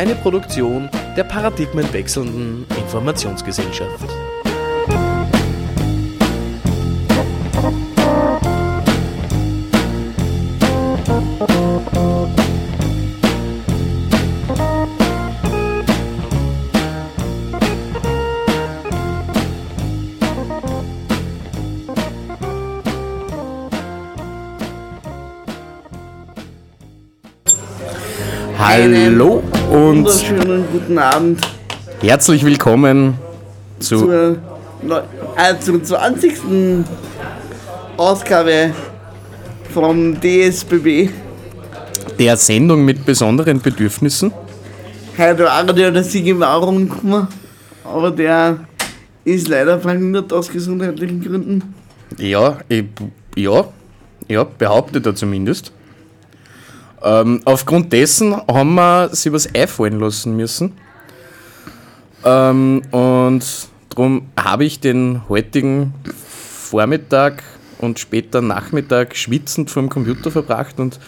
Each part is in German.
Eine Produktion der paradigmenwechselnden Informationsgesellschaft. Guten Abend herzlich willkommen zu zur, neu- äh, zur 20. Ausgabe vom DSBB. der Sendung mit besonderen Bedürfnissen. Heute war der, Sigi gekommen, aber der ist leider verhindert aus gesundheitlichen Gründen. Ja, ich, ja, ja, behauptet er zumindest. Ähm, aufgrund dessen haben wir sich was einfallen lassen müssen. Ähm, und darum habe ich den heutigen Vormittag und später Nachmittag schwitzend vor dem Computer verbracht und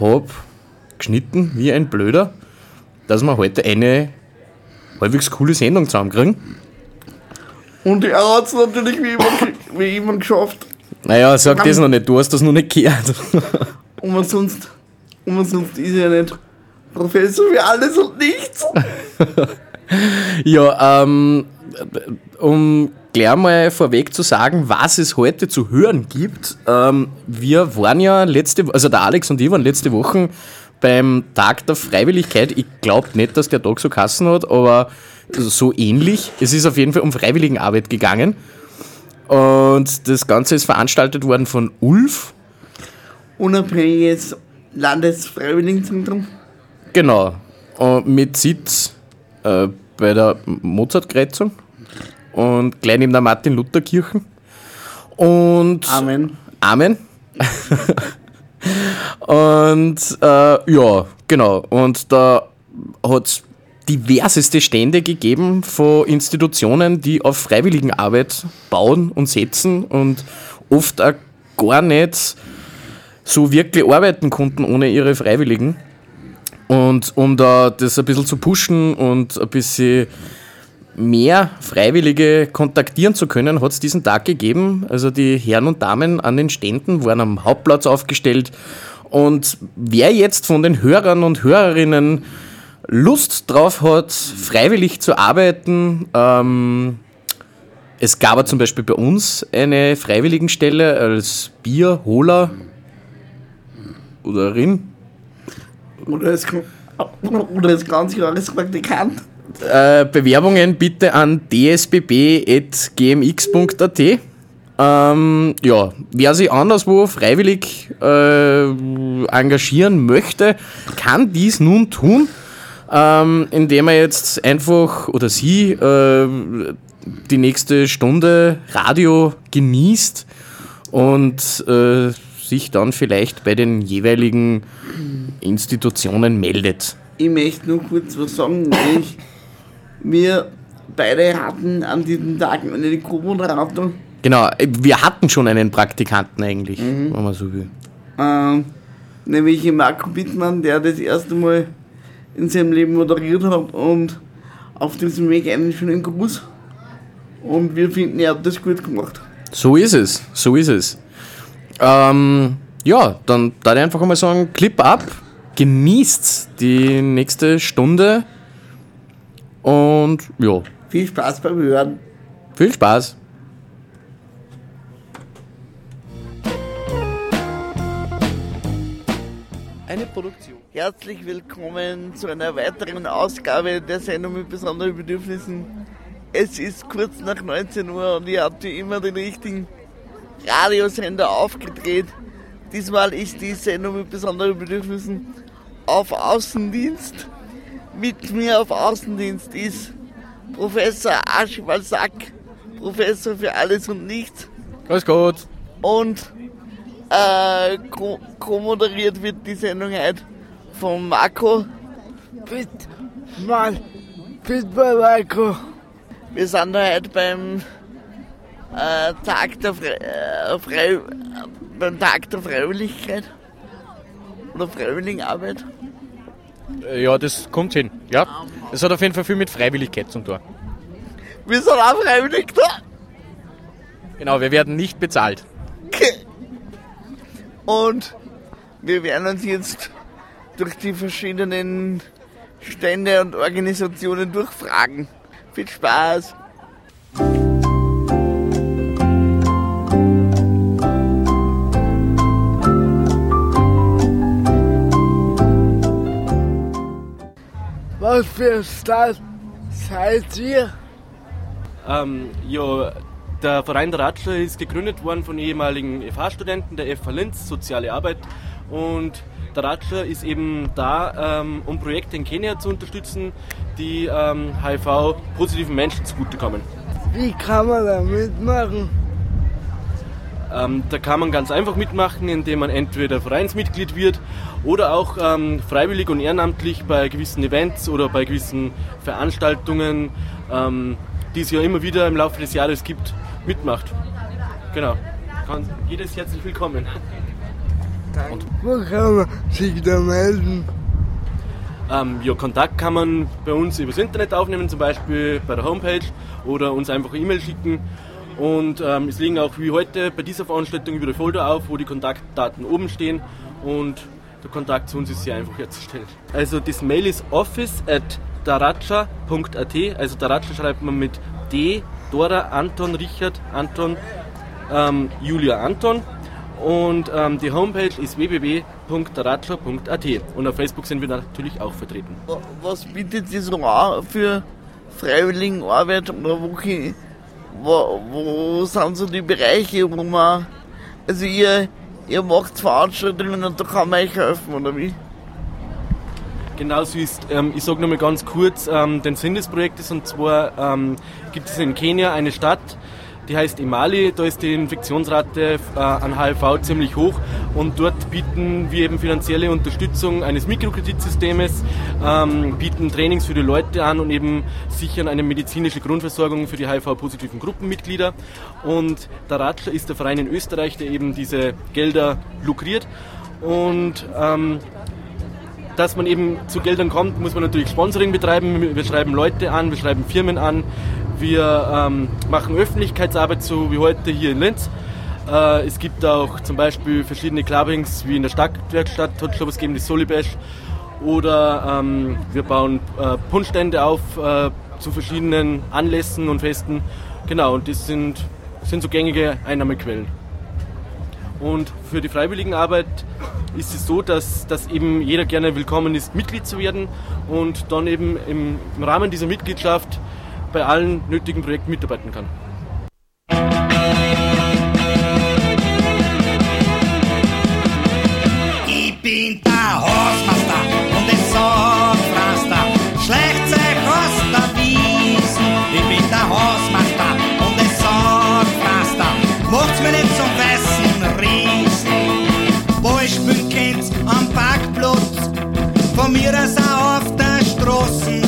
habe geschnitten wie ein Blöder, dass wir heute eine halbwegs coole Sendung zusammenkriegen. Und er hat es natürlich wie immer, wie immer geschafft. Naja, sag das noch nicht, du hast das noch nicht gehört. Umsonst, umsonst ist er nicht Professor für alles und nichts. Ja, ähm, um gleich mal vorweg zu sagen, was es heute zu hören gibt. Ähm, wir waren ja letzte, also der Alex und ich waren letzte Woche beim Tag der Freiwilligkeit. Ich glaube nicht, dass der Tag so Kassen hat, aber so ähnlich. Es ist auf jeden Fall um Freiwilligenarbeit gegangen. Und das Ganze ist veranstaltet worden von Ulf. Unabhängiges Landesfreiwilligenzentrum. Genau. Und mit Sitz äh, bei der Mozartkreuzung und gleich neben der Martin-Luther-Kirchen. Und Amen. Amen. und äh, ja, genau. Und da hat es diverseste Stände gegeben von Institutionen, die auf Freiwilligenarbeit bauen und setzen und oft auch gar nicht so wirklich arbeiten konnten ohne ihre Freiwilligen. Und um da das ein bisschen zu pushen und ein bisschen mehr Freiwillige kontaktieren zu können, hat es diesen Tag gegeben. Also die Herren und Damen an den Ständen waren am Hauptplatz aufgestellt. Und wer jetzt von den Hörern und Hörerinnen Lust drauf hat, freiwillig zu arbeiten, ähm, es gab zum Beispiel bei uns eine Freiwilligenstelle als Bierholer oder Rin. Oder als, oder als Ganzjahrespraktikant. Äh, Bewerbungen bitte an dsbb.gmx.at. Ähm, ja, wer sich anderswo freiwillig äh, engagieren möchte, kann dies nun tun, ähm, indem er jetzt einfach oder sie äh, die nächste Stunde Radio genießt und äh, sich dann vielleicht bei den jeweiligen Institutionen meldet. Ich möchte nur kurz was sagen. Ich, wir beide hatten an diesem Tag eine Co-Moderator. Genau, wir hatten schon einen Praktikanten eigentlich, wenn man so will. Ähm, nämlich Marco Bittmann, der das erste Mal in seinem Leben moderiert hat und auf diesem Weg einen schönen Gruß. Und wir finden, er hat das gut gemacht. So ist es, so ist es. Ähm, ja, dann da ich einfach einmal sagen, Clip ab, genießt die nächste Stunde und ja, Viel Spaß beim Hören. viel Spaß. Eine Produktion. Herzlich willkommen zu einer weiteren Ausgabe der Sendung mit besonderen Bedürfnissen. Es ist kurz nach 19 Uhr und ihr habt wie immer den richtigen Radiosender aufgedreht. Diesmal ist die Sendung mit besonderen Bedürfnissen auf Außendienst. mit mir auf Außendienst ist Professor Archibald Sack, Professor für alles und nichts. Alles gut. Und äh, co-moderiert wird die Sendung heute von Marco. Bitte, mal, bitte bei Marco. Wir sind da heute beim äh, Tag der äh, Frei beim Tag der Freiwilligkeit oder Freiwilligenarbeit. Äh, ja, das kommt hin. Ja, es hat auf jeden Fall viel mit Freiwilligkeit zu tun. Wir sind auch freiwillig da. Genau, wir werden nicht bezahlt. Und wir werden uns jetzt durch die verschiedenen Stände und Organisationen durchfragen. Viel Spaß! Was für Stadt seid ihr? Ähm, ja, der Verein der Ratscher ist gegründet worden von ehemaligen FH-Studenten der FH Linz, Soziale Arbeit. Und der Ratscher ist eben da, ähm, um Projekte in Kenia zu unterstützen, die ähm, HIV-positiven Menschen zugutekommen. Wie kann man da mitmachen? Ähm, da kann man ganz einfach mitmachen, indem man entweder Vereinsmitglied wird oder auch ähm, freiwillig und ehrenamtlich bei gewissen Events oder bei gewissen Veranstaltungen, ähm, die es ja immer wieder im Laufe des Jahres gibt, mitmacht. Genau. Kann, jedes herzlich willkommen. Und wo kann man sich da melden? Ähm, ja, Kontakt kann man bei uns übers Internet aufnehmen, zum Beispiel bei der Homepage oder uns einfach eine E-Mail schicken. Und ähm, es liegen auch wie heute bei dieser Veranstaltung über die Folder auf, wo die Kontaktdaten oben stehen und der Kontakt zu uns ist sehr einfach herzustellen. Also das Mail ist office at daracha.at, also Daracha schreibt man mit D Dora, Anton, Richard, Anton, ähm, Julia, Anton. Und ähm, die Homepage ist www.ratschler.at und auf Facebook sind wir natürlich auch vertreten. Was bietet Sie so an für Freiwilligenarbeit oder wo, wo, wo sind so die Bereiche, wo man, also ihr, ihr macht Veranstaltungen und da kann man euch helfen, oder wie? Genau so ist. Ähm, ich sage nochmal ganz kurz ähm, den Sinn des Projektes. Und zwar ähm, gibt es in Kenia eine Stadt, die heißt Imali. Da ist die Infektionsrate äh, an HIV ziemlich hoch. Und dort bieten wir eben finanzielle Unterstützung eines Mikrokreditsystems, ähm, bieten Trainings für die Leute an und eben sichern eine medizinische Grundversorgung für die HIV-positiven Gruppenmitglieder. Und der Ratscher ist der Verein in Österreich, der eben diese Gelder lukriert. Und ähm, dass man eben zu Geldern kommt, muss man natürlich Sponsoring betreiben. Wir schreiben Leute an, wir schreiben Firmen an, wir ähm, machen Öffentlichkeitsarbeit, so wie heute hier in Linz. Äh, es gibt auch zum Beispiel verschiedene Clubbings, wie in der Stadtwerkstatt hat schon was gegeben, die Solibash. Oder ähm, wir bauen äh, Punschstände auf äh, zu verschiedenen Anlässen und Festen. Genau, und das sind, sind so gängige Einnahmequellen. Und für die Freiwilligenarbeit ist es so, dass, dass eben jeder gerne willkommen ist, Mitglied zu werden und dann eben im, im Rahmen dieser Mitgliedschaft bei allen nötigen Projekten mitarbeiten kann. Ich bin der Hausmeister und es sagt Pflaster. Schlecht sei Kost Wiesen. Ich bin der Hausmeister und sagt Pflaster. Macht's mir nicht zum weißen Riesen. Ballspiel kennt's am Parkplatz. Von mir aus auch auf der Straße.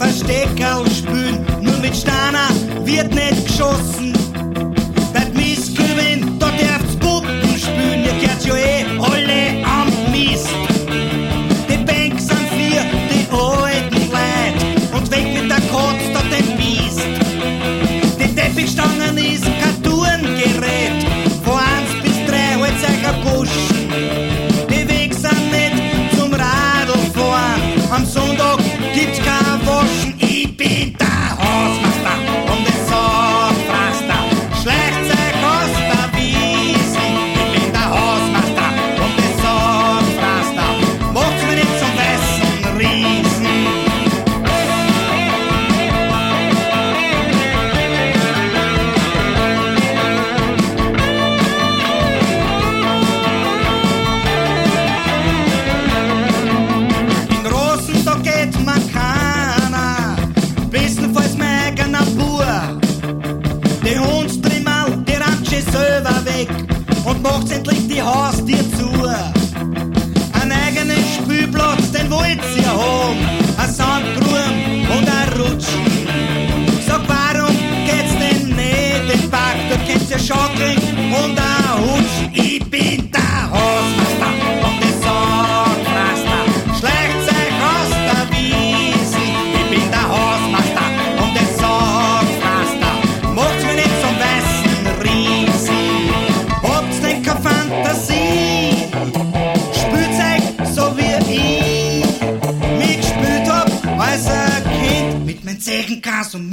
Versteckerl spülen. Nur mit Steiner wird nicht geschossen. Das Missgewinn, da darf's Puppen spülen. Ihr gehört ja eh alle am Mist. Die Bank sind für die alten Leute. Und weg mit der Kotz, da den Mist. Die Teppichstangen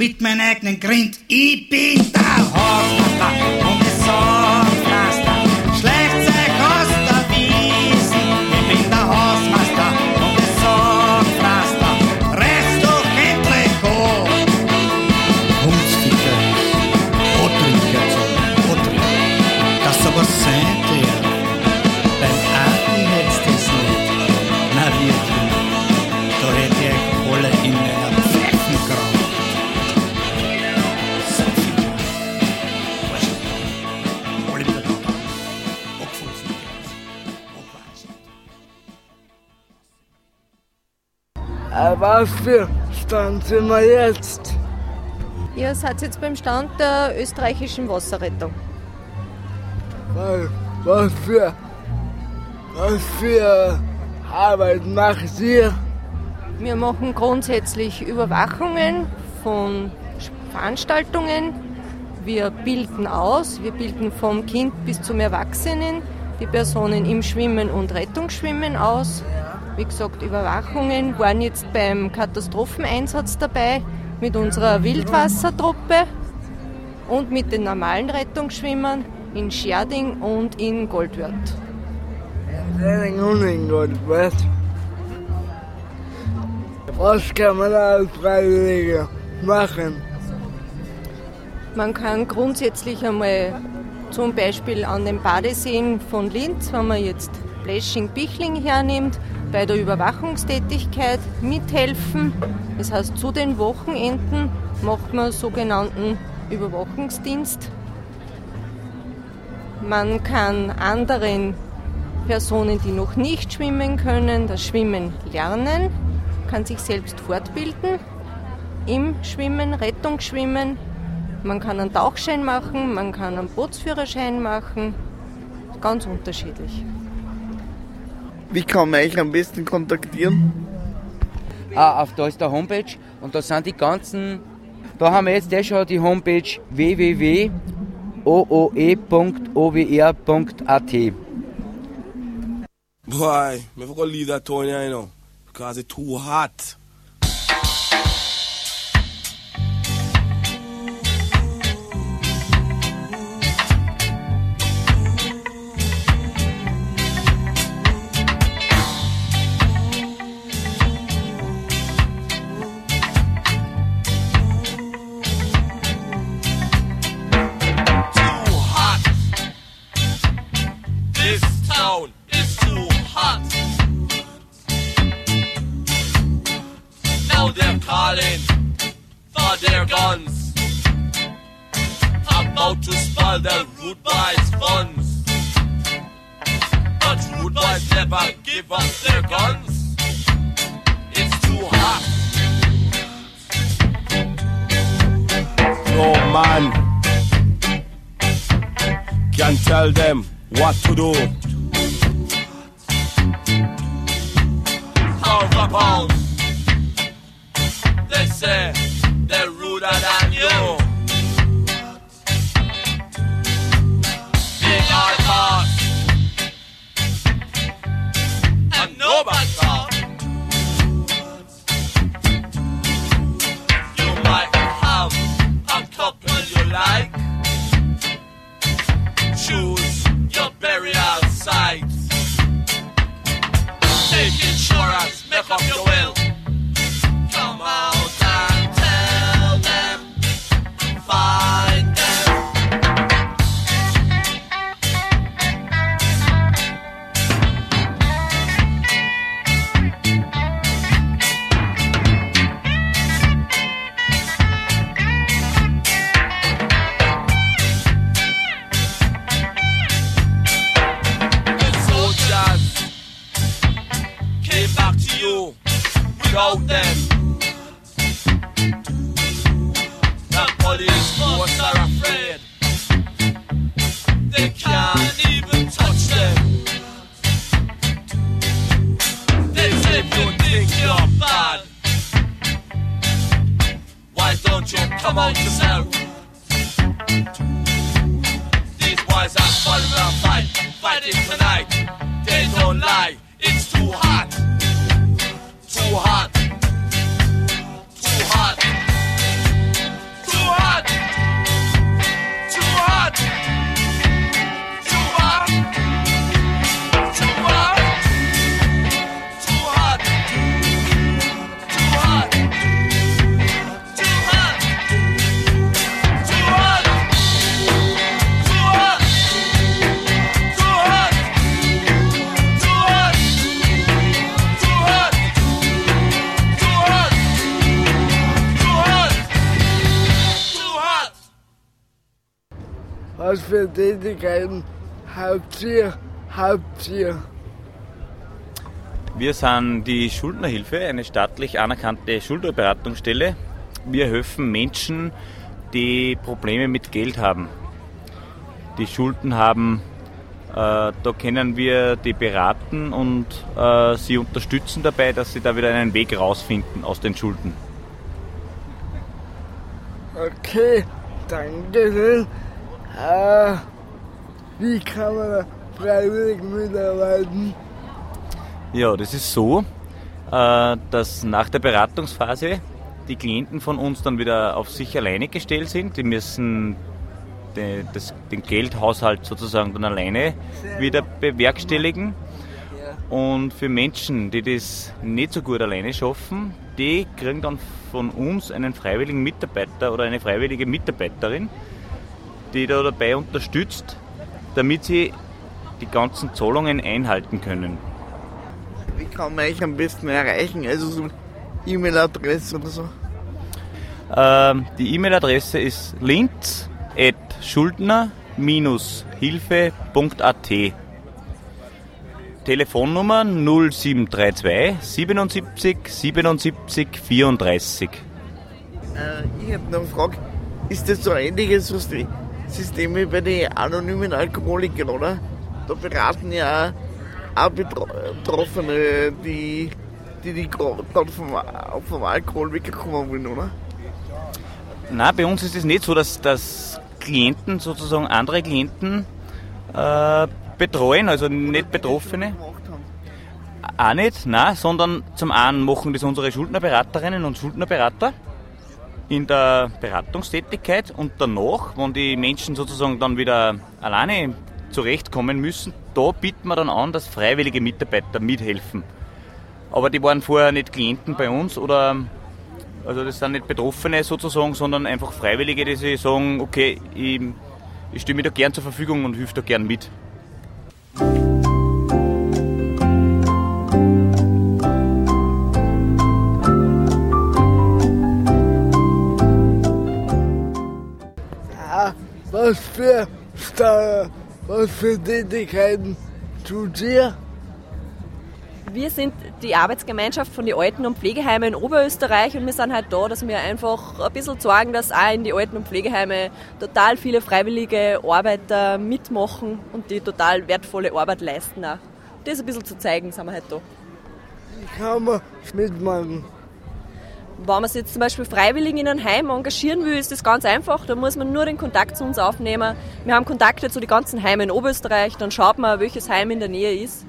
mit meinem eigenen Grind. Ich bin Was für Stand sind wir jetzt? Ihr seid jetzt beim Stand der österreichischen Wasserrettung. Was, für. Was für Arbeit macht ihr? Wir machen grundsätzlich Überwachungen von Veranstaltungen. Wir bilden aus, wir bilden vom Kind bis zum Erwachsenen die Personen im Schwimmen und Rettungsschwimmen aus. Wie gesagt, Überwachungen waren jetzt beim Katastropheneinsatz dabei mit unserer Wildwassertruppe und mit den normalen Rettungsschwimmern in Scherding und in Goldwörth. Training und in was? Was kann man als Freiwilliger machen? Man kann grundsätzlich einmal zum Beispiel an den Badeseen von Linz, wenn man jetzt Blesching-Bichling hernimmt, bei der Überwachungstätigkeit mithelfen. Das heißt, zu den Wochenenden macht man sogenannten Überwachungsdienst. Man kann anderen Personen, die noch nicht schwimmen können, das Schwimmen lernen, kann sich selbst fortbilden im Schwimmen, Rettungsschwimmen. Man kann einen Tauchschein machen, man kann einen Bootsführerschein machen. Ganz unterschiedlich. Wie kann man euch am besten kontaktieren? Ah, auf da ist der Homepage und da sind die ganzen. Da haben wir jetzt eh schon die Homepage www.ooe.owr.at. Boy, me for go leave that here, you know, because it's too hot. Ihr? Habt ihr? Wir sind die Schuldnerhilfe, eine staatlich anerkannte Schuldnerberatungsstelle. Wir helfen Menschen, die Probleme mit Geld haben, die Schulden haben. Äh, da können wir die beraten und äh, sie unterstützen dabei, dass sie da wieder einen Weg rausfinden aus den Schulden. Okay, danke schön. Äh, wie kann man freiwillig mitarbeiten? Ja, das ist so, äh, dass nach der Beratungsphase die Klienten von uns dann wieder auf sich alleine gestellt sind. Die müssen das, den Geldhaushalt sozusagen dann alleine wieder bewerkstelligen. Und für Menschen, die das nicht so gut alleine schaffen, die kriegen dann von uns einen freiwilligen Mitarbeiter oder eine freiwillige Mitarbeiterin, die da dabei unterstützt, damit sie die ganzen Zahlungen einhalten können. Wie kann man euch am besten erreichen? Also so E-Mail-Adresse oder so? Ähm, die E-Mail-Adresse ist linz.schuldner-hilfe.at. Telefonnummer 0732 77 77 34. Äh, ich habe noch eine Frage. Ist das so ein ähnliches System System wie bei den anonymen Alkoholikern, oder? Da beraten ja auch Betro- Betroffene, die die, die gerade vom, vom Alkohol wegkommen wollen, oder? Nein, bei uns ist es nicht so, dass, dass Klienten sozusagen andere Klienten äh, betreuen, also nicht Betroffene. Auch nicht, nein, sondern zum einen machen das unsere Schuldnerberaterinnen und Schuldnerberater in der Beratungstätigkeit und danach, wenn die Menschen sozusagen dann wieder alleine zurechtkommen müssen, da bieten wir dann an, dass freiwillige Mitarbeiter mithelfen. Aber die waren vorher nicht Klienten bei uns oder also das sind nicht Betroffene sozusagen, sondern einfach Freiwillige, die sich sagen, okay, ich, ich stehe mir da gern zur Verfügung und helfe da gern mit. Was für was für Tätigkeiten tut ihr? Wir sind die Arbeitsgemeinschaft von den Alten- und Pflegeheimen in Oberösterreich und wir sind halt da, dass wir einfach ein bisschen sorgen, dass auch in die Alten- und Pflegeheime total viele freiwillige Arbeiter mitmachen und die total wertvolle Arbeit leisten auch. Das ein bisschen zu zeigen, sind wir halt da. Wie kann man mitmachen? Wenn man sich jetzt zum Beispiel freiwillig in einem Heim engagieren will, ist das ganz einfach. Da muss man nur den Kontakt zu uns aufnehmen. Wir haben Kontakte zu den ganzen Heimen in Oberösterreich. Dann schaut man, welches Heim in der Nähe ist.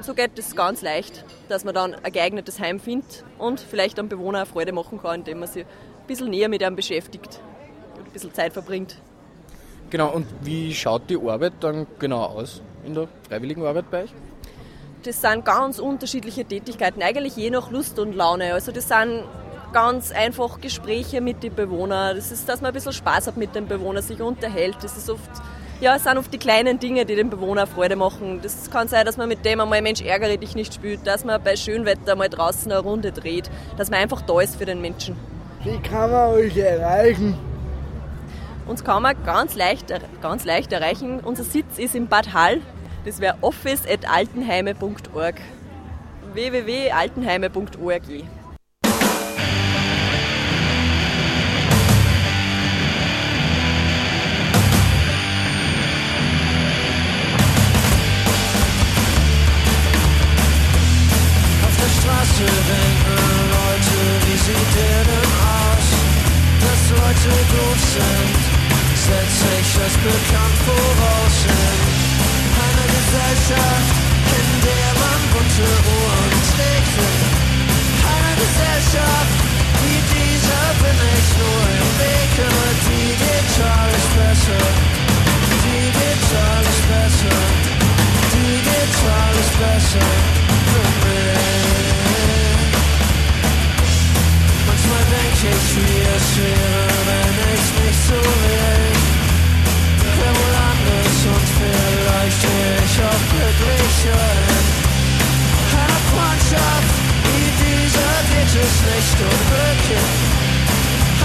So geht es ganz leicht, dass man dann ein geeignetes Heim findet und vielleicht einem Bewohner eine Freude machen kann, indem man sich ein bisschen näher mit einem beschäftigt und ein bisschen Zeit verbringt. Genau, und wie schaut die Arbeit dann genau aus in der freiwilligen Arbeit bei euch? Das sind ganz unterschiedliche Tätigkeiten, eigentlich je nach Lust und Laune. Also das sind ganz einfach Gespräche mit den Bewohnern. Das ist, dass man ein bisschen Spaß hat mit den Bewohnern, sich unterhält. Das ist oft, ja, es sind oft die kleinen Dinge, die den Bewohner Freude machen. Das kann sein, dass man mit dem einmal Mensch ärgere dich nicht spielt, dass man bei Schönwetter mal draußen eine Runde dreht, dass man einfach da ist für den Menschen. Wie kann man euch erreichen? Uns kann man ganz leicht, ganz leicht erreichen. Unser Sitz ist in Bad Hall. Das wäre office.altenheime.org. www.altenheime.org. Leute denken Leute, wie sieht ihr denn aus? Dass Leute doof sind, setze ich das bekannt voraus in einer Gesellschaft, in der man bunte Rosen es nicht unglücklich.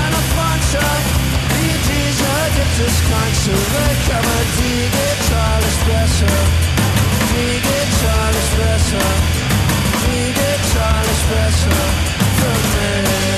Einer Freundschaft wie dieser gibt es kein Zurück, aber digital ist besser. Digital ist besser. Digital ist besser für mich.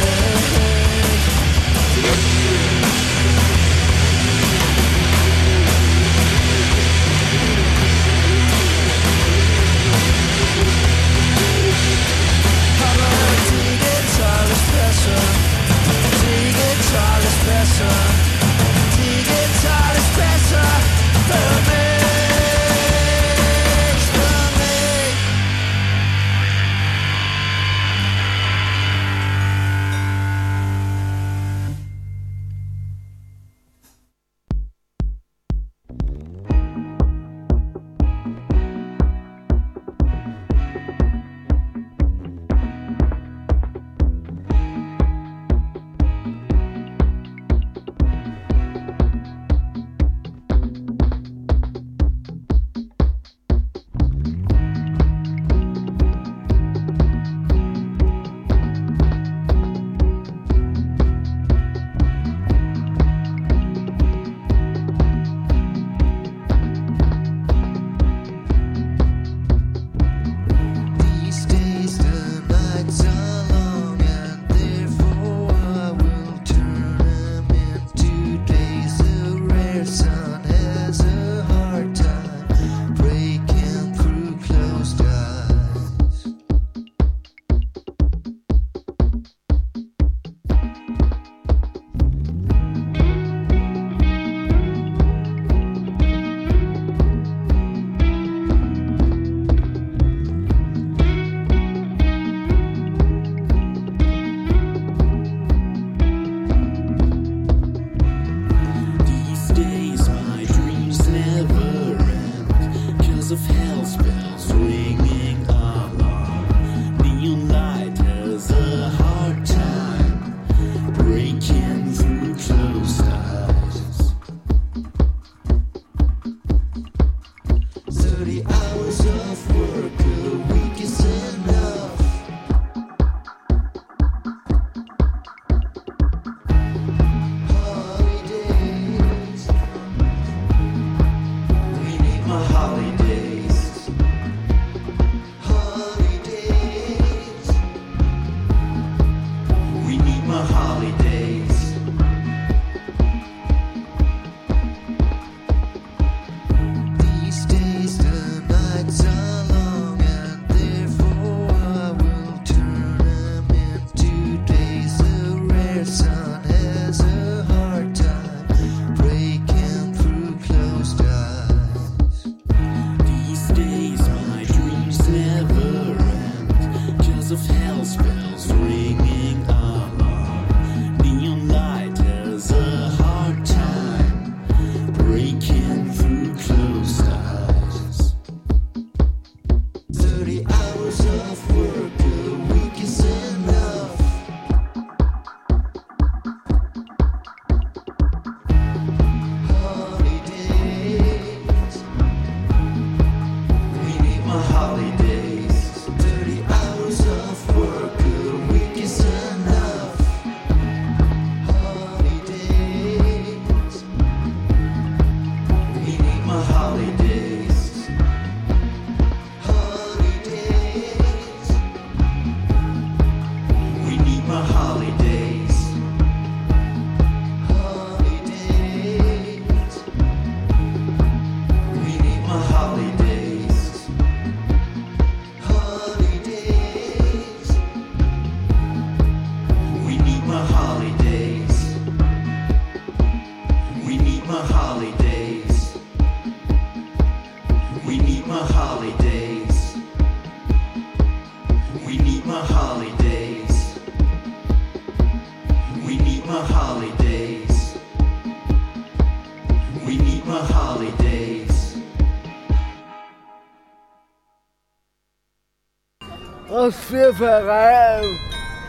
Vereine,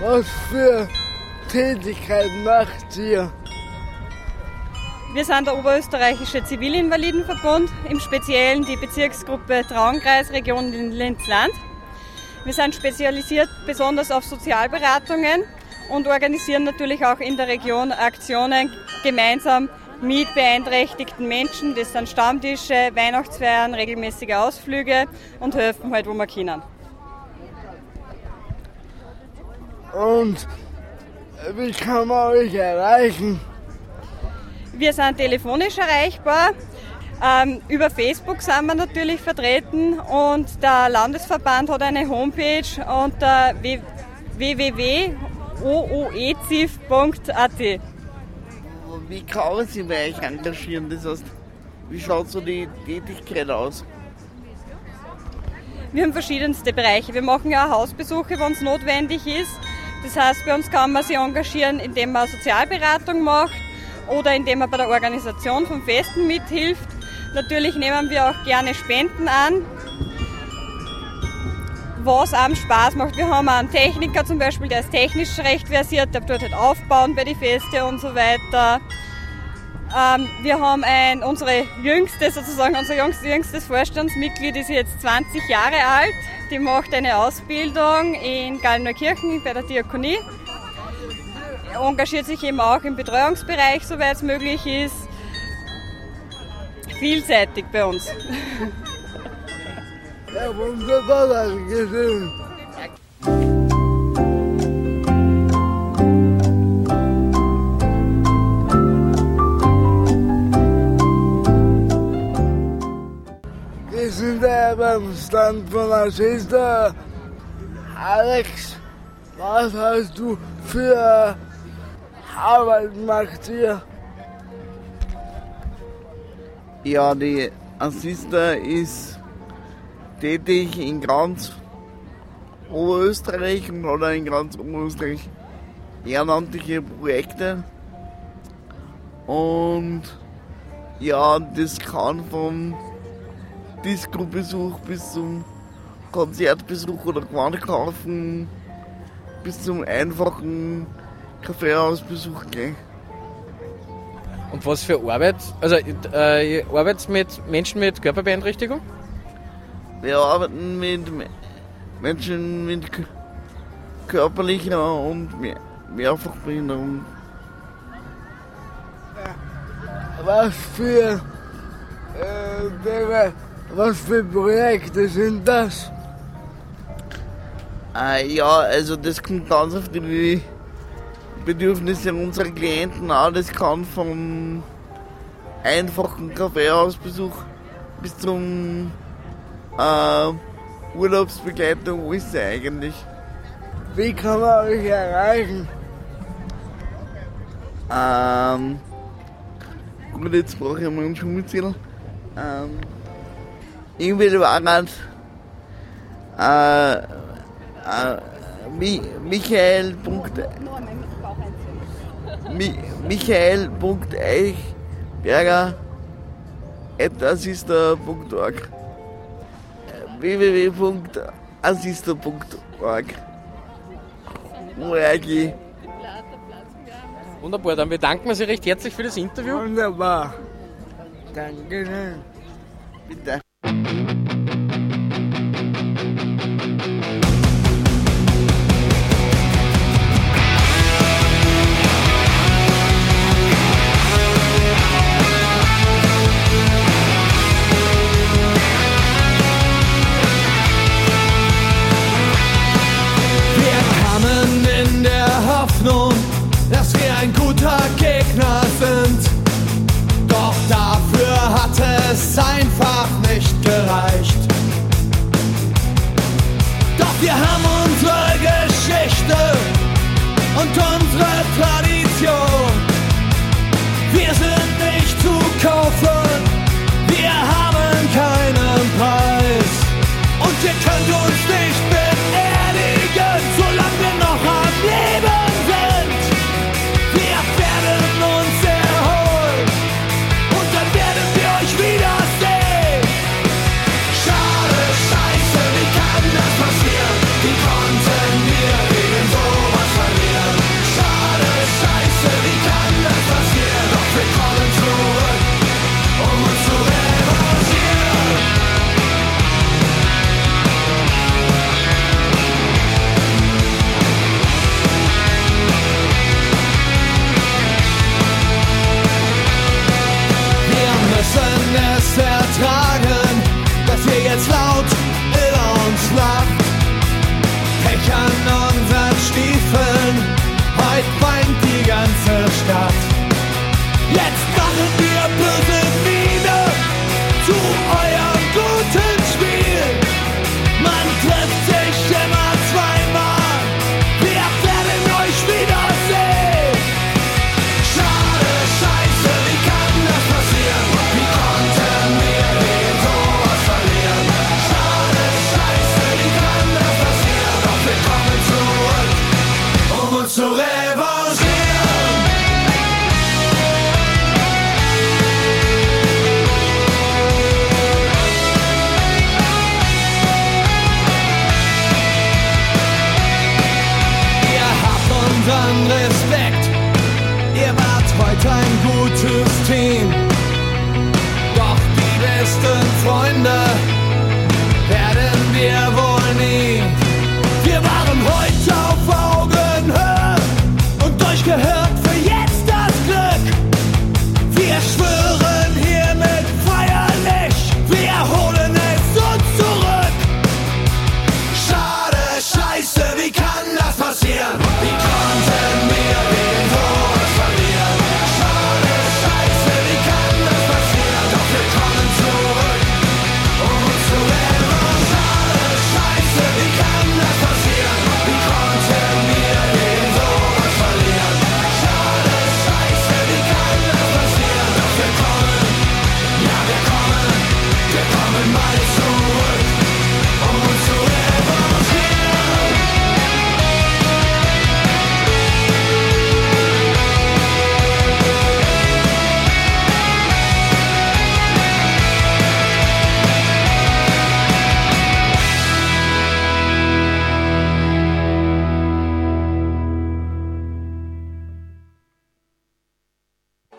was für Tätigkeiten macht ihr? Wir sind der Oberösterreichische Zivilinvalidenverbund, im Speziellen die Bezirksgruppe Traunkreisregion Linz-Land. Wir sind spezialisiert besonders auf Sozialberatungen und organisieren natürlich auch in der Region Aktionen gemeinsam mit beeinträchtigten Menschen. Das sind Stammtische, Weihnachtsfeiern, regelmäßige Ausflüge und helfen halt, wo wir können. Und wie kann man euch erreichen? Wir sind telefonisch erreichbar. Ähm, über Facebook sind wir natürlich vertreten und der Landesverband hat eine Homepage unter www.ooezif.at. Wie kann man sich bei euch engagieren? Das heißt, wie schaut so die Tätigkeit aus? Wir haben verschiedenste Bereiche. Wir machen ja auch Hausbesuche, wenn es notwendig ist. Das heißt, bei uns kann man sich engagieren, indem man Sozialberatung macht oder indem man bei der Organisation von Festen mithilft. Natürlich nehmen wir auch gerne Spenden an, was einem Spaß macht. Wir haben einen Techniker zum Beispiel, der ist technisch recht versiert, der tut halt aufbauen bei den Feste und so weiter. Ähm, wir haben ein, unsere jüngste, sozusagen unser jüngstes, Vorstandsmitglied ist jetzt 20 Jahre alt. Die macht eine Ausbildung in Gallneukirchen bei der Diakonie. Engagiert sich eben auch im Betreuungsbereich, soweit es möglich ist. Vielseitig bei uns. Ja, Wir sind beim Stand von Schwester. Alex, was hast du für Arbeit gemacht hier? Ja, die Assista ist tätig in ganz Oberösterreich und auch in ganz Oberösterreich ehrenamtliche Projekte. Und ja, das kann vom Disco-Besuch bis zum Konzertbesuch oder Gewandkaufen bis zum einfachen Kaffeehausbesuch gehen. Und was für Arbeit? Also, äh, ihr arbeitet mit Menschen mit Körperbeeinträchtigung? Wir arbeiten mit Me- Menschen mit körperlicher und mehr Mehrfachbehinderung. Was für, äh, was für Projekte sind das? Äh, ja, also das kommt ganz auf die Bedürfnisse unserer Klienten an. Das kann vom einfachen Kaffeehausbesuch bis zum äh, Urlaubsbegleitung alles eigentlich. Wie kann man euch erreichen? Ähm, gut, jetzt brauche ich mal einen Schummelzettel. Ähm, irgendwie war nicht, äh, äh, Mi Michael. Mi Michael.eichberger at assista.org www.assista.org ORG Wunderbar, dann bedanken wir Sie recht herzlich für das Interview. Wunderbar. Danke. Bitte.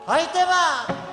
相手は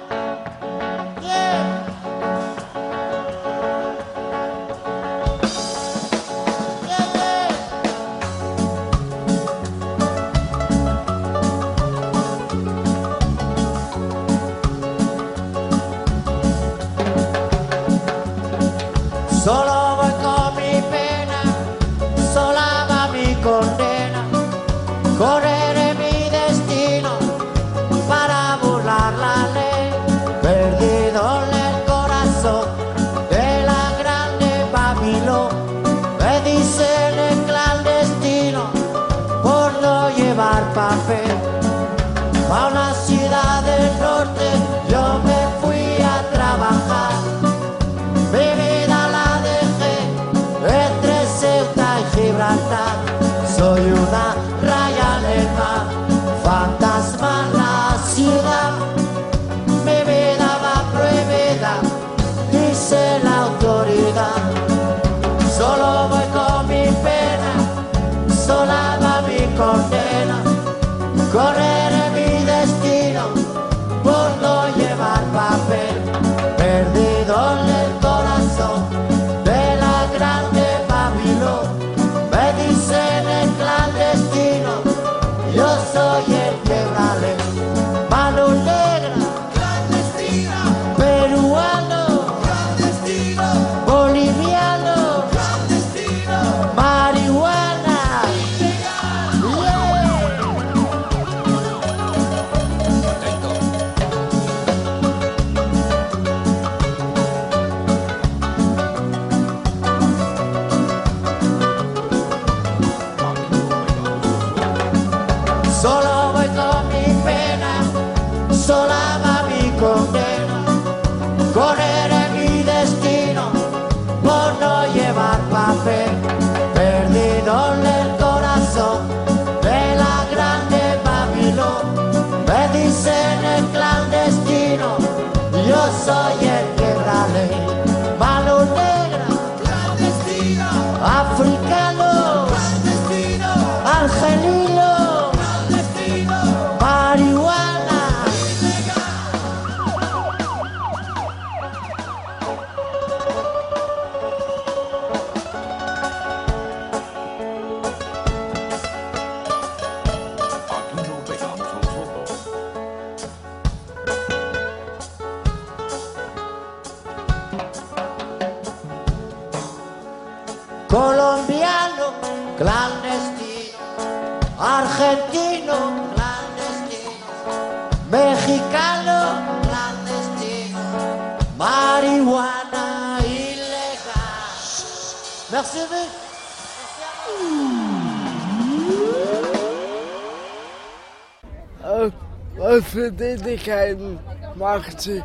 Tätigkeiten macht sie?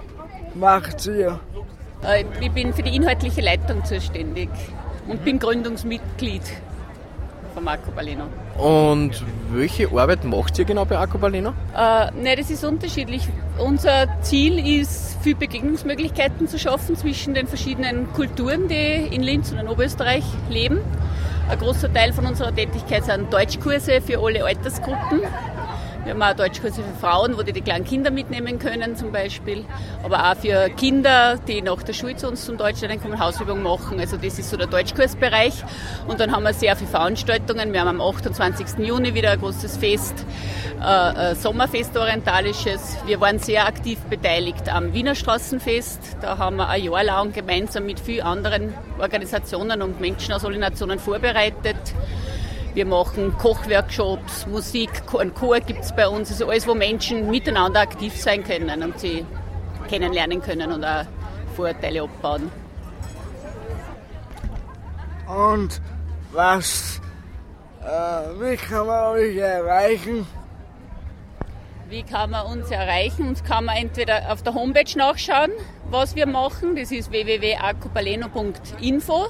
Macht sie? Äh, Ich bin für die inhaltliche Leitung zuständig und bin Gründungsmitglied vom Marco Baleno. Und welche Arbeit macht ihr genau bei Accobaleno? Äh, ne, das ist unterschiedlich. Unser Ziel ist, viel Begegnungsmöglichkeiten zu schaffen zwischen den verschiedenen Kulturen, die in Linz und in Oberösterreich leben. Ein großer Teil von unserer Tätigkeit sind Deutschkurse für alle Altersgruppen. Wir haben auch Deutschkurse für Frauen, wo die die kleinen Kinder mitnehmen können zum Beispiel. Aber auch für Kinder, die nach der Schule zu uns zum Deutschlernen kommen, Hausübung machen. Also das ist so der Deutschkursbereich. Und dann haben wir sehr viele Veranstaltungen. Wir haben am 28. Juni wieder ein großes Fest, äh, Sommerfest orientalisches. Wir waren sehr aktiv beteiligt am Wiener Straßenfest. Da haben wir ein Jahr lang gemeinsam mit vielen anderen Organisationen und Menschen aus allen Nationen vorbereitet. Wir machen Kochworkshops, Musik, einen Chor gibt es bei uns. Also alles, wo Menschen miteinander aktiv sein können und sie kennenlernen können und auch Vorurteile abbauen. Und was, äh, wie kann man euch erreichen? Wie kann man uns erreichen? Uns kann man entweder auf der Homepage nachschauen, was wir machen. Das ist www.acupaleno.info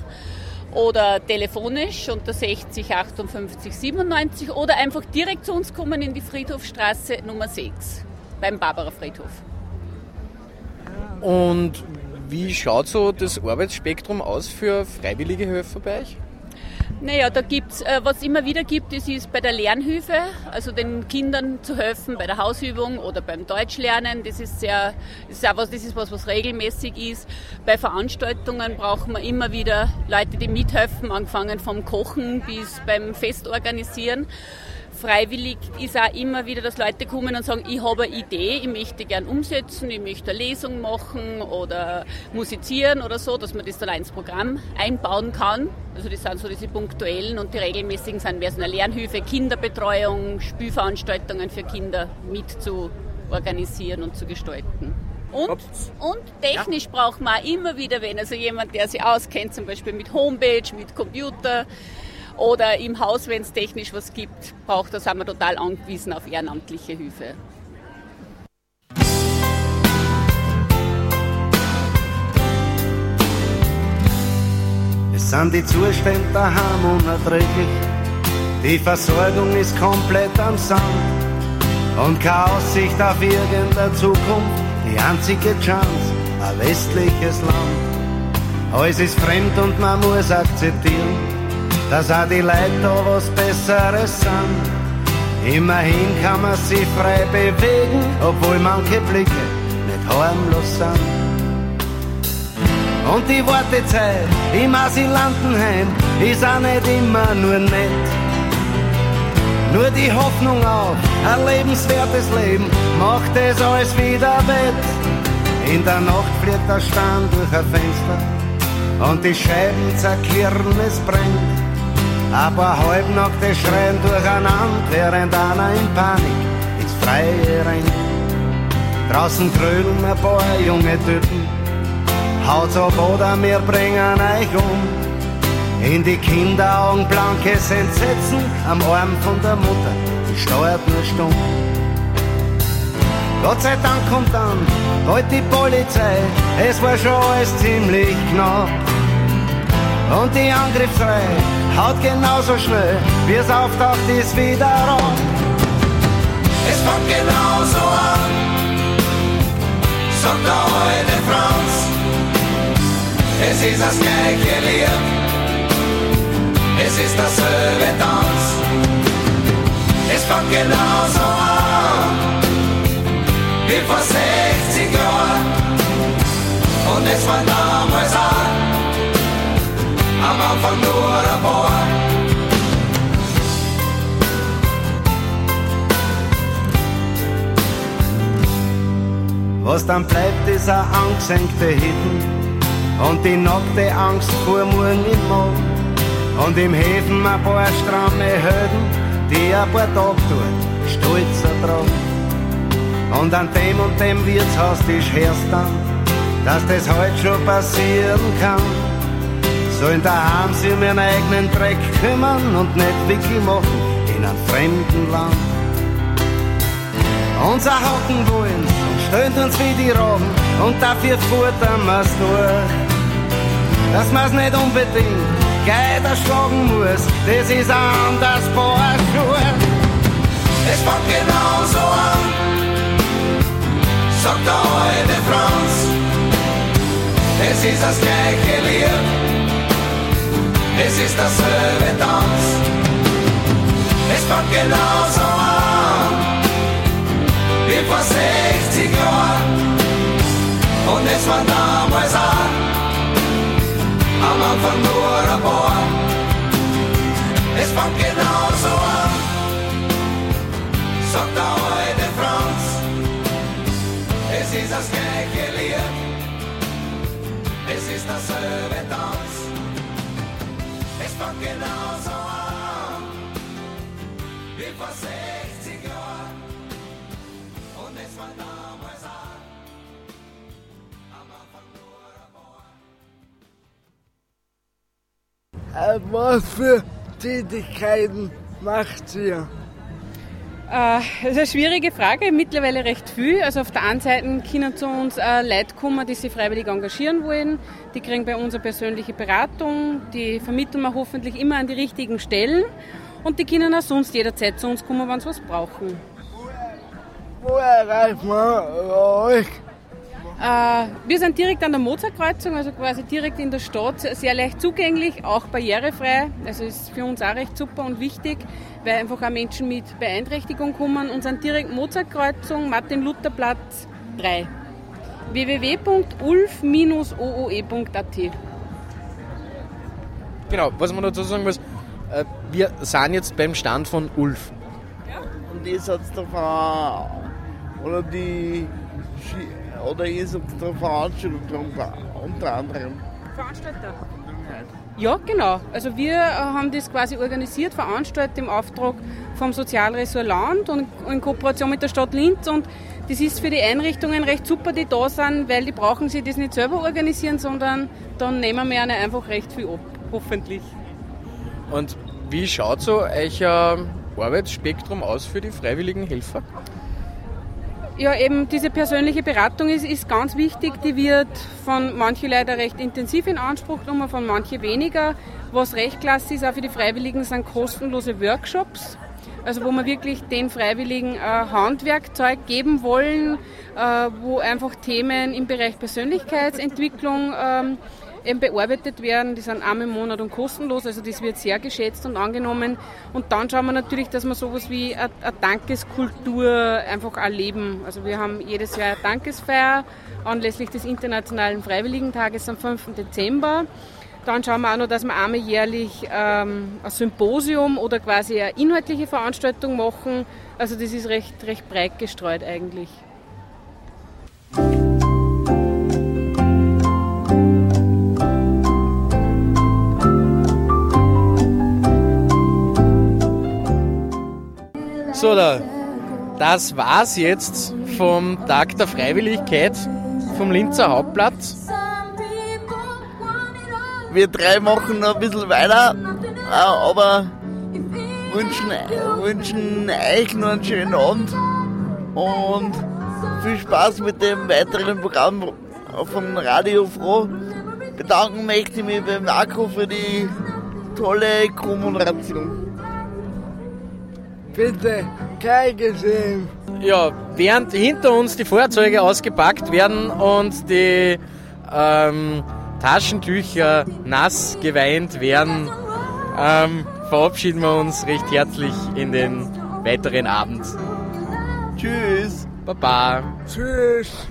oder telefonisch unter 60 58 97 oder einfach direkt zu uns kommen in die Friedhofstraße Nummer 6 beim Barbara Friedhof. Und wie schaut so das Arbeitsspektrum aus für freiwillige Helfer bei euch? Naja, da gibt's, äh, was immer wieder gibt, das ist bei der Lernhilfe, also den Kindern zu helfen bei der Hausübung oder beim Deutschlernen. Das ist sehr, ist auch was, das ist was, was regelmäßig ist. Bei Veranstaltungen brauchen wir immer wieder Leute, die mithelfen, angefangen vom Kochen bis beim Festorganisieren. Freiwillig ist auch immer wieder, dass Leute kommen und sagen, ich habe eine Idee, ich möchte gern umsetzen, ich möchte eine Lesung machen oder musizieren oder so, dass man das dann ins Programm einbauen kann. Also das sind so diese punktuellen und die regelmäßigen sind mehr so eine Lernhilfe, Kinderbetreuung, Spielveranstaltungen für Kinder mit zu organisieren und zu gestalten. Und, und technisch braucht man auch immer wieder wen, also jemand, der sich auskennt, zum Beispiel mit Homepage, mit Computer oder im Haus, wenn es technisch was gibt, braucht, da sind wir total angewiesen auf ehrenamtliche Hilfe. Es sind die Zustände daheim unerträglich, Die Versorgung ist komplett am Sand und keine Aussicht auf irgendeine Zukunft. Die einzige Chance, ein westliches Land. Alles ist fremd und man muss akzeptieren, dass auch die Leute da was Besseres sind. Immerhin kann man sich frei bewegen, obwohl manche Blicke nicht harmlos sind. Und die Wartezeit im Asylantenheim ist auch nicht immer nur nett. Nur die Hoffnung auf ein lebenswertes Leben macht es alles wieder wett. In der Nacht fliegt der Stern durch ein Fenster und die Scheiben zerklirren, es brennt. Ein paar halbnackte schreien durcheinander, während einer in Panik ins Freie rennt. Draußen grölen ein paar junge Typen, haut's ab oder wir bringen euch um. In die Kinderaugen blankes Entsetzen am Arm von der Mutter, die steuert nur stumm. Gott sei Dank kommt dann bald die Polizei, es war schon alles ziemlich knapp. Und die Angriffsreihe haut genauso schnell, wie es auftaucht, ist wieder ran. Es fängt genauso an, sagt der alte Franz. Es ist das gleiche Lied, es ist dasselbe Tanz. Es fängt genauso an, wie vor Was dann bleibt, ist ein angesenkte Hitten und die nackte Angst vor morgen im Morgen. Und im Häfen ein paar stramme Helden, die ein paar Tage dort stolz ertragen. Und an dem und dem Wirtshaustisch hörst dann, dass das heute schon passieren kann. Sollen daheim sich um ihren eigenen Dreck kümmern und nicht Wickel machen in einem fremden Land. Unser Hocken wollen stöhnt uns wie die Raben und dafür futtern wir's durch. Dass man's nicht unbedingt gleich erschlagen muss, das ist ein anderes Paar Schuhe. Es fängt genauso an, sagt der alte Franz. Es ist das gleiche Lied, es ist dasselbe Tanz. Es fängt genauso an, wie vor 60 Jahren. Und es war damals auch, am Anfang nur ein paar. Es fängt genauso an, sagt der alte Franz. Es ist das gleiche Lied, es ist dasselbe Tanz. Es fängt genauso an, wie vor 60 Äh, Was für Tätigkeiten macht ihr? Äh, Das ist eine schwierige Frage, mittlerweile recht viel. Also auf der einen Seite können zu uns äh, Leute kommen, die sich freiwillig engagieren wollen. Die kriegen bei uns eine persönliche Beratung, die vermitteln wir hoffentlich immer an die richtigen Stellen. Und die können auch sonst jederzeit zu uns kommen, wenn sie was brauchen. Wo erreicht man euch? Äh, wir sind direkt an der Mozartkreuzung, also quasi direkt in der Stadt, sehr leicht zugänglich, auch barrierefrei. Also ist für uns auch recht super und wichtig, weil einfach auch Menschen mit Beeinträchtigung kommen und sind direkt Mozartkreuzung, Martin-Luther-Platz 3. www.ulf-ooe.at Genau, was man dazu sagen muss, äh, wir sind jetzt beim Stand von Ulf. Und ihr seid davon, oder die, Ski- oder ihr seid der Veranstaltung unter, unter anderem. Veranstalter. Ja, genau. Also wir haben das quasi organisiert, veranstaltet im Auftrag vom Sozialressort Land und in Kooperation mit der Stadt Linz. Und das ist für die Einrichtungen recht super, die da sind, weil die brauchen sich das nicht selber organisieren, sondern dann nehmen wir ihnen einfach recht viel ab, hoffentlich. Und wie schaut so euer Arbeitsspektrum aus für die freiwilligen Helfer? Ja, eben diese persönliche Beratung ist, ist ganz wichtig. Die wird von manchen leider recht intensiv in Anspruch genommen, von manchen weniger. Was recht klasse ist, auch für die Freiwilligen, sind kostenlose Workshops. Also wo wir wirklich den Freiwilligen äh, Handwerkzeug geben wollen, äh, wo einfach Themen im Bereich Persönlichkeitsentwicklung ähm, eben bearbeitet werden. Die sind einmal im Monat und kostenlos, also das wird sehr geschätzt und angenommen. Und dann schauen wir natürlich, dass wir sowas wie eine, Dankeskultur einfach erleben. Also wir haben jedes Jahr eine Dankesfeier anlässlich des Internationalen Freiwilligentages am 5. Dezember. Dann schauen wir auch noch, dass wir einmal jährlich ähm, ein Symposium oder quasi eine inhaltliche Veranstaltung machen. Also das ist recht, recht breit gestreut eigentlich. So, da, das war's jetzt vom Tag der Freiwilligkeit vom Linzer Hauptplatz. Wir drei machen noch ein bisschen weiter, äh, aber wünschen, wünschen euch noch einen schönen Abend und viel Spaß mit dem weiteren Programm vom Radio Froh. Bedanken möchte ich mich beim Marco für die tolle Kommunikation. Bitte, gleich gesehen. Ja, während hinter uns die Feuerzeuge ausgepackt werden und die ähm, Taschentücher nass geweint werden, ähm, verabschieden wir uns recht herzlich in den weiteren Abend. Tschüss. Baba. Tschüss.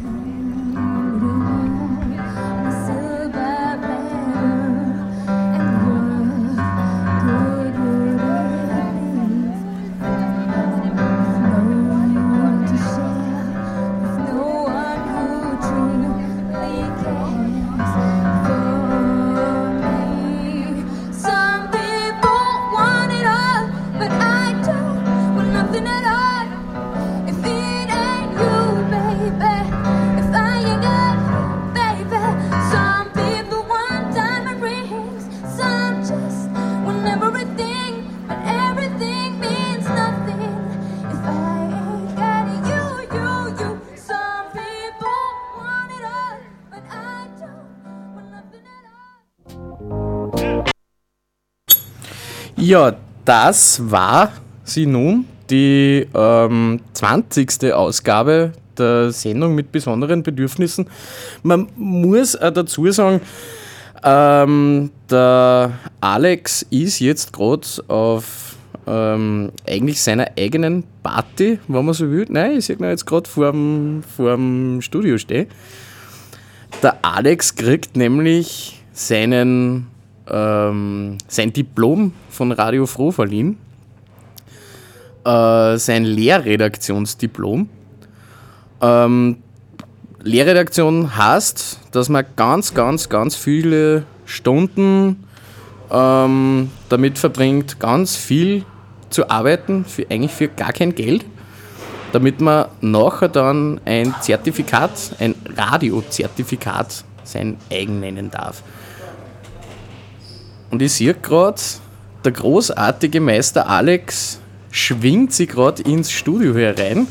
Ja, das war sie nun, die ähm, 20. Ausgabe der Sendung mit besonderen Bedürfnissen. Man muss auch dazu sagen, ähm, der Alex ist jetzt gerade auf ähm, eigentlich seiner eigenen Party, wenn man so will. Nein, ich sehe jetzt gerade vor dem Studio stehen. Der Alex kriegt nämlich seinen, ähm, sein Diplom von Radio Froh verliehen. Äh, sein Lehrredaktionsdiplom. Ähm, Lehrredaktion heißt, dass man ganz, ganz, ganz viele Stunden ähm, damit verbringt, ganz viel zu arbeiten, für, eigentlich für gar kein Geld, damit man nachher dann ein Zertifikat, ein Radiozertifikat sein eigen nennen darf. Und ich sehe gerade, der großartige Meister Alex schwingt sich gerade ins Studio herein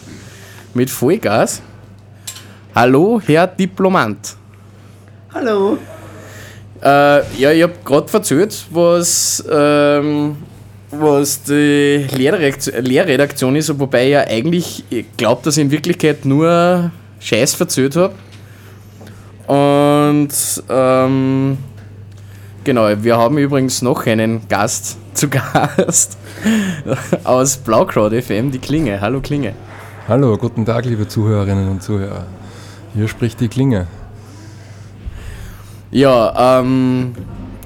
mit Vollgas. Hallo, Herr Diplomant. Hallo. Äh, ja, ich habe gerade verzählt, was, ähm, was die Lehrredaktion, Lehrredaktion ist, wobei ich ja eigentlich glaube, dass ich in Wirklichkeit nur Scheiß verzählt habe. Und ähm, genau, wir haben übrigens noch einen Gast zu Gast aus Blaukraut FM, die Klinge. Hallo Klinge. Hallo, guten Tag, liebe Zuhörerinnen und Zuhörer. Hier spricht die Klinge. Ja, ähm,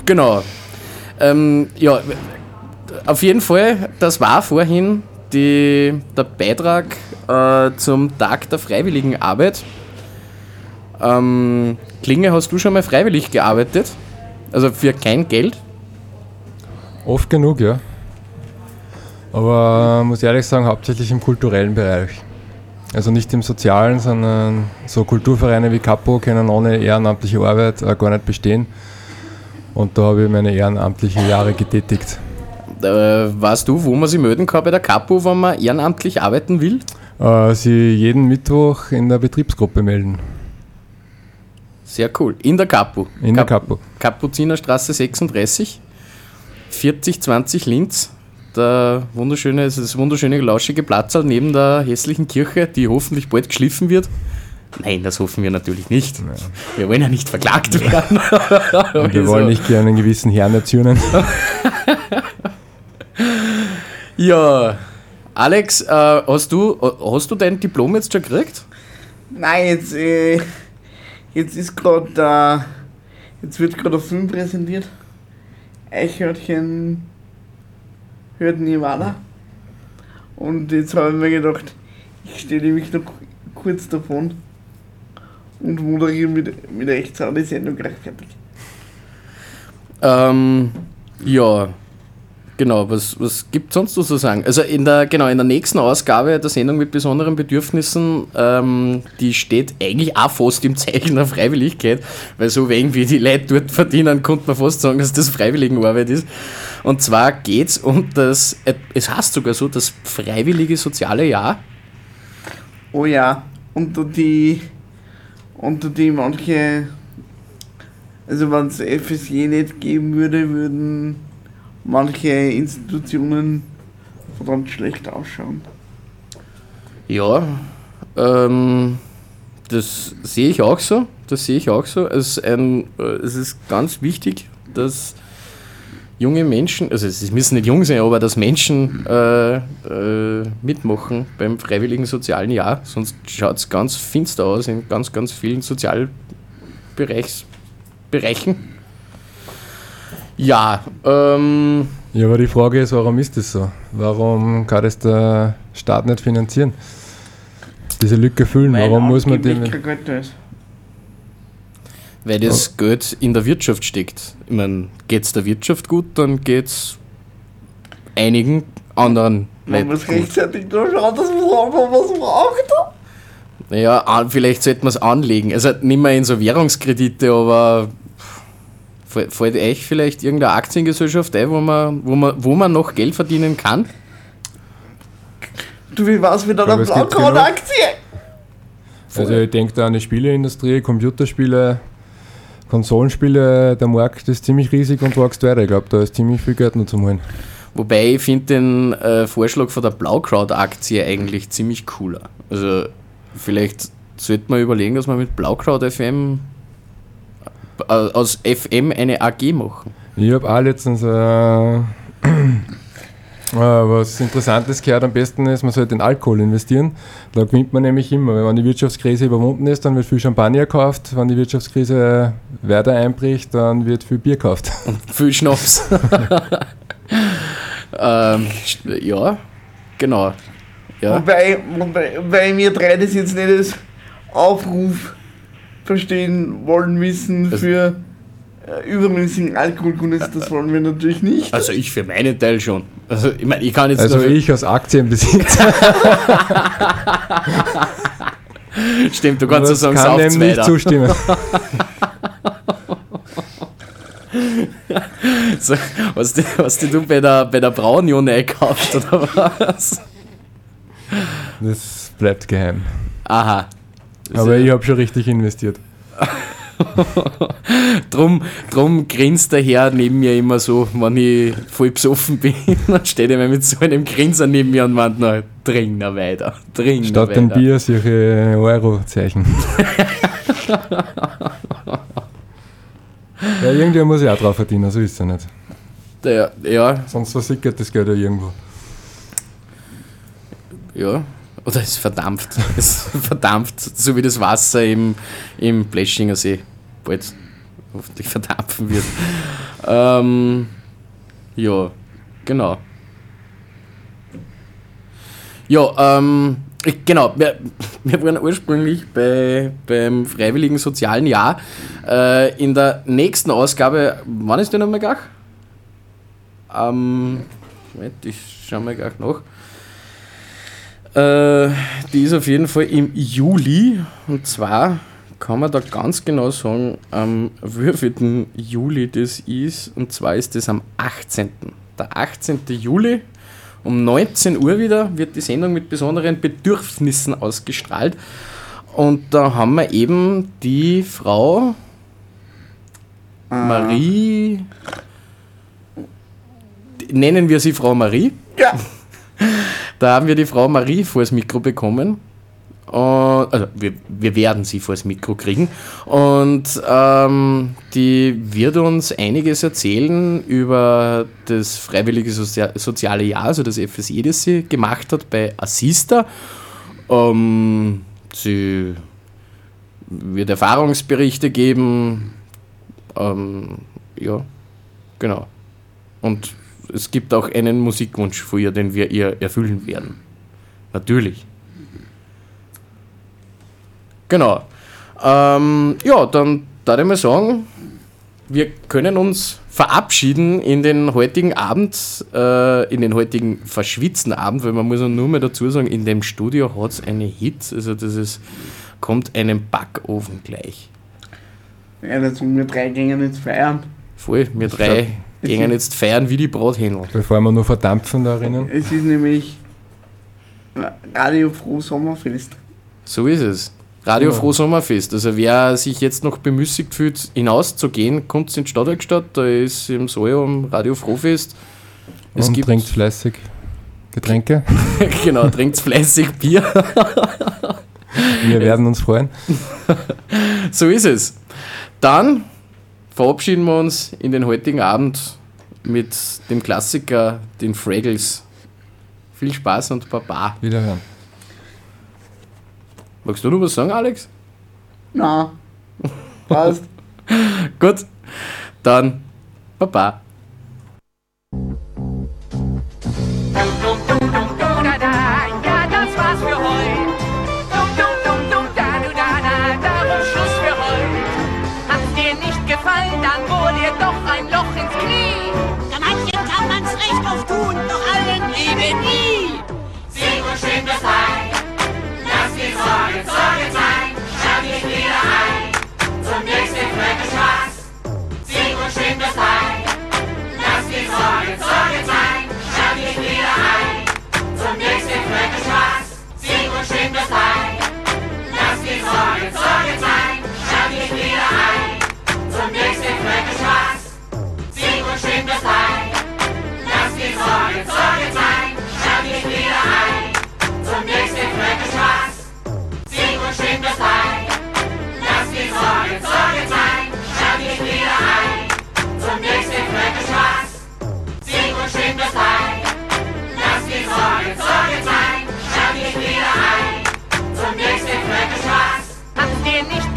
genau. Ähm, ja, auf jeden Fall, das war vorhin die, der Beitrag äh, zum Tag der freiwilligen Arbeit. Ähm, Klinge, hast du schon mal freiwillig gearbeitet? Also für kein Geld? Oft genug, ja. Aber äh, muss ehrlich sagen, hauptsächlich im kulturellen Bereich. Also nicht im sozialen, sondern so Kulturvereine wie Capo können ohne ehrenamtliche Arbeit äh, gar nicht bestehen. Und da habe ich meine ehrenamtlichen Jahre getätigt. Äh, weißt du, wo man sich melden kann bei der Capo, wenn man ehrenamtlich arbeiten will? Äh, sie jeden Mittwoch in der Betriebsgruppe melden. Sehr cool. In der Capo. In der Capo. Kapuzinerstraße 36. 4020 Linz. Der wunderschöne, es ist das wunderschöne lauschige Platzal neben der hässlichen Kirche, die hoffentlich bald geschliffen wird. Nein, das hoffen wir natürlich nicht. Wir wollen ja nicht verklagt werden. Und wir wollen nicht gerne einen gewissen Herrn erzürnen. Ja, Alex, äh, hast, du, hast du dein Diplom jetzt schon gekriegt? Nein, jetzt, äh, jetzt ist gerade, äh, jetzt wird gerade ein Film präsentiert. Eichhörnchen hört Nirvana. Und jetzt habe ich mir gedacht, ich stelle mich noch kurz davon und moderiere mit, mit Rechtsau die Sendung gleich fertig. Ähm, ja, genau, was, was gibt es sonst noch zu sagen? Also in der, genau, in der nächsten Ausgabe der Sendung mit besonderen Bedürfnissen, ähm, die steht eigentlich auch fast im Zeichen der Freiwilligkeit, weil so wenig wie die Leute dort verdienen, könnte man fast sagen, dass das Freiwilligenarbeit ist. Und zwar geht es um das, äh, es heißt sogar so, das freiwillige soziale Jahr. Oh ja, unter die, unter die manche, also wenn es FSJ nicht geben würde, würden manche Institutionen verdammt schlecht ausschauen. Ja, ähm, das sehe ich auch so. Das sehe ich auch so. Es ist, ein, äh, es ist ganz wichtig, dass junge Menschen, also es müssen nicht jung sein, aber dass Menschen äh, äh, mitmachen beim freiwilligen sozialen Jahr, sonst schaut es ganz finster aus in ganz, ganz vielen Sozialbereichen. Ja, ähm, Ja, aber die Frage ist, warum ist das so? Warum kann das der Staat nicht finanzieren? Diese Lücke füllen, warum muss man Geld da ist. weil das Geld in der Wirtschaft steckt. Ich meine, geht es der Wirtschaft gut, dann geht es einigen anderen Man nicht muss gut. rechtzeitig da schauen, dass man was braucht. Naja, an- vielleicht sollte man es anlegen. Also nicht mehr in so Währungskredite, aber fällt euch vielleicht irgendeine Aktiengesellschaft ein, wo man, wo man, wo man noch Geld verdienen kann? Du, wie war's mit einer Blaukraut-Aktie? Also ich denke da an die Spieleindustrie, Computerspiele, Konsolenspiele, der Markt ist ziemlich riesig und wächst weiter. Ich glaube, da ist ziemlich viel Geld noch zu holen. Wobei ich finde den äh, Vorschlag von der Blaukraut-Aktie eigentlich ziemlich cooler. Also vielleicht sollte man überlegen, dass man mit Blaukraut FM aus FM eine AG machen. Ich habe auch letztens äh, äh, was Interessantes gehört. Am besten ist, man sollte in Alkohol investieren. Da gewinnt man nämlich immer. Wenn die Wirtschaftskrise überwunden ist, dann wird viel Champagner gekauft. Wenn die Wirtschaftskrise weiter einbricht, dann wird viel Bier gekauft. Und viel Schnaps. ähm, ja, genau. Ja. Wobei, wobei, wobei wir drei das jetzt nicht als Aufruf verstehen wollen müssen Also für äh, übermäßigen Alkoholgenuss, das wollen wir natürlich nicht. Also ich für meinen Teil schon. Also ich meine, ich kann jetzt Also ich als Aktienbesitzer. Stimmt, du kannst so sagen, kann dem nicht zustimmen. so, hast, du, hast du bei der, bei der Braunion eingekauft oder was? Das bleibt geheim. Aha. Aber ich habe schon richtig investiert. drum, drum grinst der Herr neben mir immer so, wenn ich voll besoffen bin. Dann steht er mir mit so einem Grinser neben mir und meint, na, trink noch weiter, trink noch Statt weiter. dem Bier solche Eurozeichen. ja, irgendwer muss ja auch drauf verdienen, so ist es ja nicht. Der, ja. Sonst versickert das Geld ja irgendwo. Ja. Oder es verdampft. es verdampft, so wie das Wasser im, im Bleschinger See bald hoffentlich verdampfen wird. ähm, ja, genau. Ja, ähm, genau, wir, wir waren ursprünglich bei, beim Freiwilligen Sozialen Jahr. Äh, in der nächsten Ausgabe, wann ist die nochmal gleich? Ähm, Moment, ich schau mal gleich nach. Äh, die ist auf jeden Fall im Juli. Und zwar kann man da ganz genau sagen, am wievielten Juli das ist. Und zwar ist das am 18. Der 18. Juli um 19 Uhr wieder wird die Sendung mit besonderen Bedürfnissen ausgestrahlt. Und da haben wir eben die Frau Marie nennen wir sie Frau Marie. Ja. Da haben wir die Frau Marie vor das Mikro bekommen. Und, also wir, wir werden sie vor das Mikro kriegen. Und ähm, die wird uns einiges erzählen über das freiwillige Sozia soziale Jahr, also das FSI, das sie gemacht hat bei Assista. Ähm, sie wird Erfahrungsberichte geben. Ähm, ja, genau. Und es gibt auch einen Musikwunsch von ihr, den wir ihr erfüllen werden. Natürlich. Genau. Ähm, ja, dann würde ich mal sagen, wir können uns verabschieden in den heutigen Abend, äh, in den heutigen verschwitzten Abend, weil man muss ja nur mal dazu sagen, in dem Studio hat es eine Hit, also das ist, kommt einem Backofen gleich. Ja, das sind wir drei gingen jetzt feiern. Voll, wir drei Es gehen jetzt feiern wie die Brathändler. Bevor wir nur verdampfen da drinnen. Es ist nämlich Radio Froh Sommerfest. So ist es. Radio Genau. Froh Sommerfest. Also wer sich jetzt noch bemüßigt fühlt, hinauszugehen, kommt in die Stadtwerkstatt, da ist im Soja Radio Frohfest. Es und gibt trinkt fleißig Getränke. genau, trinkt fleißig Bier. Wir werden uns freuen. so ist es. Dann verabschieden wir uns in den heutigen Abend mit dem Klassiker, den Fraggles. Viel Spaß und Baba. Wiederhören. Magst du noch was sagen, Alex? Na, passt. Gut, dann Baba.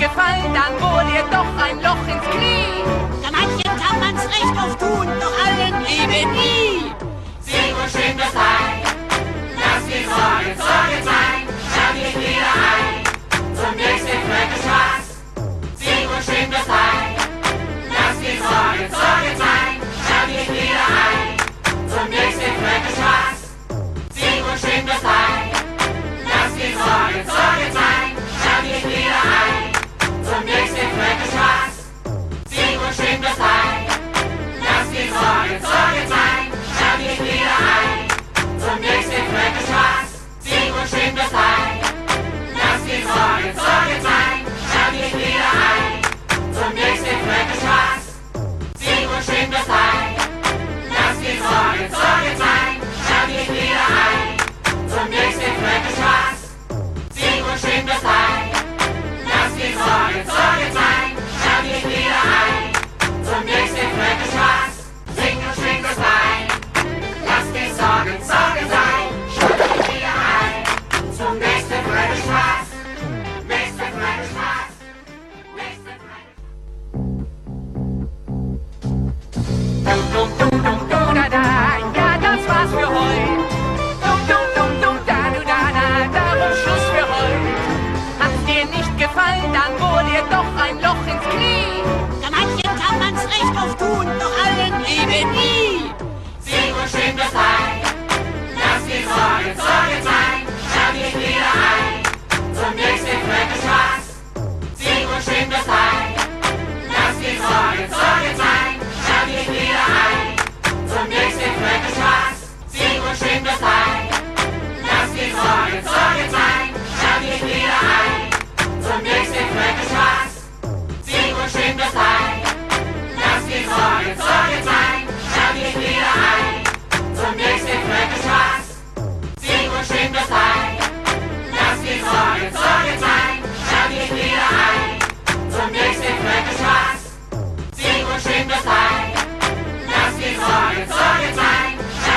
Gefallen, dann bohr dir doch ein Loch ins Knie. Ja, manchen kann man's recht auf tun, doch allen eben nie. Sing und schön das Heil. Lass die Sorgen Sorgen sein.